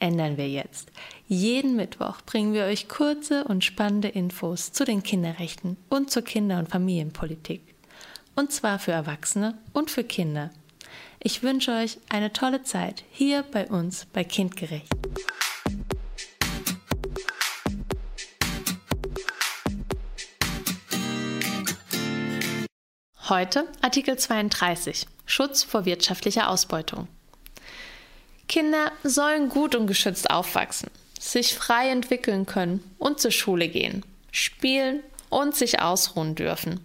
ändern wir jetzt. Jeden Mittwoch bringen wir euch kurze und spannende Infos zu den Kinderrechten und zur Kinder- und Familienpolitik. Und zwar für Erwachsene und für Kinder. Ich wünsche euch eine tolle Zeit hier bei uns bei Kindgerecht. Heute Artikel 32 Schutz vor wirtschaftlicher Ausbeutung. Kinder sollen gut und geschützt aufwachsen, sich frei entwickeln können und zur Schule gehen, spielen und sich ausruhen dürfen.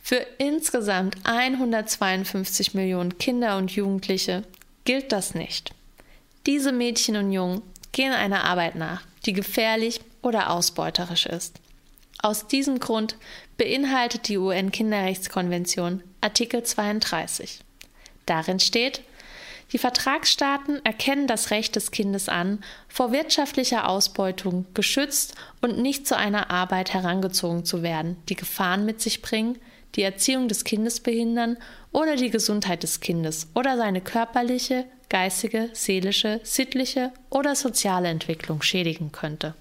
Für insgesamt 152 Millionen Kinder und Jugendliche gilt das nicht. Diese Mädchen und Jungen gehen einer Arbeit nach, die gefährlich oder ausbeuterisch ist. Aus diesem Grund beinhaltet die UN-Kinderrechtskonvention Artikel 32. Darin steht, die Vertragsstaaten erkennen das Recht des Kindes an, vor wirtschaftlicher Ausbeutung geschützt und nicht zu einer Arbeit herangezogen zu werden, die Gefahren mit sich bringen, die Erziehung des Kindes behindern oder die Gesundheit des Kindes oder seine körperliche, geistige, seelische, sittliche oder soziale Entwicklung schädigen könnte.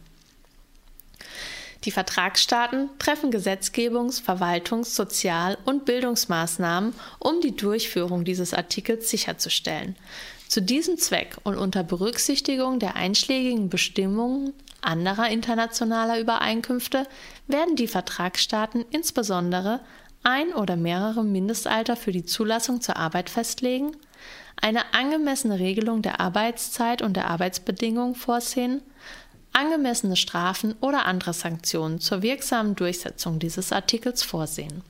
Die Vertragsstaaten treffen Gesetzgebungs-, Verwaltungs-, Sozial- und Bildungsmaßnahmen, um die Durchführung dieses Artikels sicherzustellen. Zu diesem Zweck und unter Berücksichtigung der einschlägigen Bestimmungen anderer internationaler Übereinkünfte werden die Vertragsstaaten insbesondere ein oder mehrere Mindestalter für die Zulassung zur Arbeit festlegen, eine angemessene Regelung der Arbeitszeit und der Arbeitsbedingungen vorsehen, angemessene Strafen oder andere Sanktionen zur wirksamen Durchsetzung dieses Artikels vorsehen.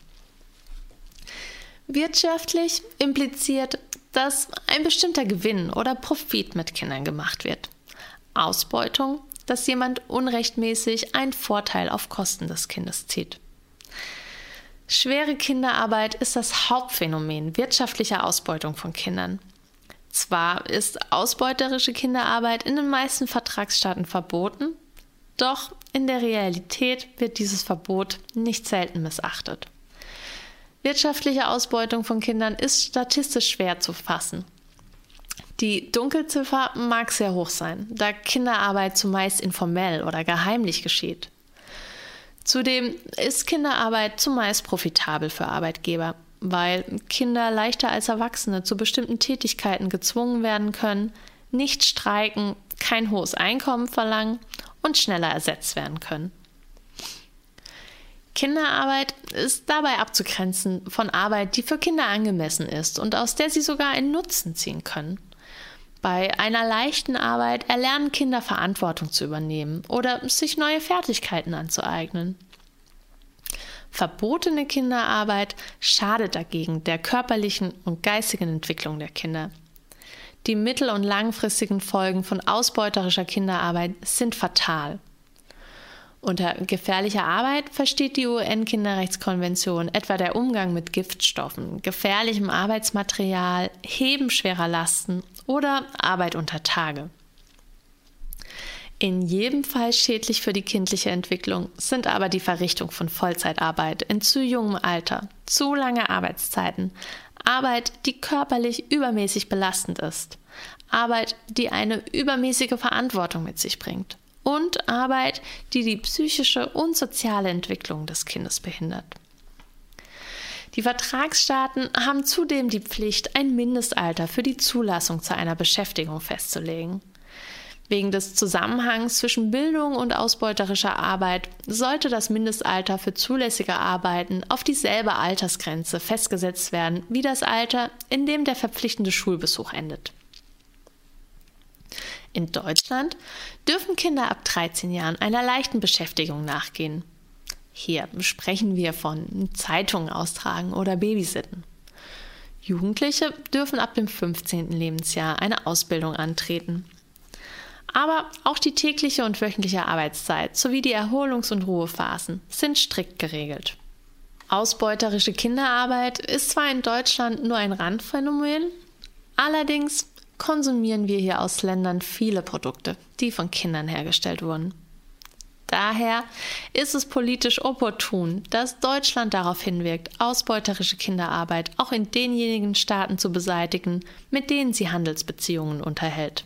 Wirtschaftlich impliziert, dass ein bestimmter Gewinn oder Profit mit Kindern gemacht wird. Ausbeutung, dass jemand unrechtmäßig einen Vorteil auf Kosten des Kindes zieht. Schwere Kinderarbeit ist das Hauptphänomen wirtschaftlicher Ausbeutung von Kindern. Zwar ist ausbeuterische Kinderarbeit in den meisten Vertragsstaaten verboten, doch in der Realität wird dieses Verbot nicht selten missachtet. Wirtschaftliche Ausbeutung von Kindern ist statistisch schwer zu fassen. Die Dunkelziffer mag sehr hoch sein, da Kinderarbeit zumeist informell oder geheimlich geschieht. Zudem ist Kinderarbeit zumeist profitabel für Arbeitgeber weil Kinder leichter als Erwachsene zu bestimmten Tätigkeiten gezwungen werden können, nicht streiken, kein hohes Einkommen verlangen und schneller ersetzt werden können. Kinderarbeit ist dabei abzugrenzen von Arbeit, die für Kinder angemessen ist und aus der sie sogar einen Nutzen ziehen können. Bei einer leichten Arbeit erlernen Kinder Verantwortung zu übernehmen oder sich neue Fertigkeiten anzueignen. Verbotene Kinderarbeit schadet dagegen der körperlichen und geistigen Entwicklung der Kinder. Die mittel- und langfristigen Folgen von ausbeuterischer Kinderarbeit sind fatal. Unter gefährlicher Arbeit versteht die UN-Kinderrechtskonvention etwa der Umgang mit Giftstoffen, gefährlichem Arbeitsmaterial, Heben schwerer Lasten oder Arbeit unter Tage. In jedem Fall schädlich für die kindliche Entwicklung sind aber die Verrichtung von Vollzeitarbeit in zu jungem Alter, zu lange Arbeitszeiten, Arbeit, die körperlich übermäßig belastend ist, Arbeit, die eine übermäßige Verantwortung mit sich bringt und Arbeit, die die psychische und soziale Entwicklung des Kindes behindert. Die Vertragsstaaten haben zudem die Pflicht, ein Mindestalter für die Zulassung zu einer Beschäftigung festzulegen. Wegen des Zusammenhangs zwischen Bildung und ausbeuterischer Arbeit sollte das Mindestalter für zulässige Arbeiten auf dieselbe Altersgrenze festgesetzt werden wie das Alter, in dem der verpflichtende Schulbesuch endet. In Deutschland dürfen Kinder ab 13 Jahren einer leichten Beschäftigung nachgehen. Hier sprechen wir von Zeitungen austragen oder Babysitten. Jugendliche dürfen ab dem 15. Lebensjahr eine Ausbildung antreten. Aber auch die tägliche und wöchentliche Arbeitszeit sowie die Erholungs- und Ruhephasen sind strikt geregelt. Ausbeuterische Kinderarbeit ist zwar in Deutschland nur ein Randphänomen, allerdings konsumieren wir hier aus Ländern viele Produkte, die von Kindern hergestellt wurden. Daher ist es politisch opportun, dass Deutschland darauf hinwirkt, ausbeuterische Kinderarbeit auch in denjenigen Staaten zu beseitigen, mit denen sie Handelsbeziehungen unterhält.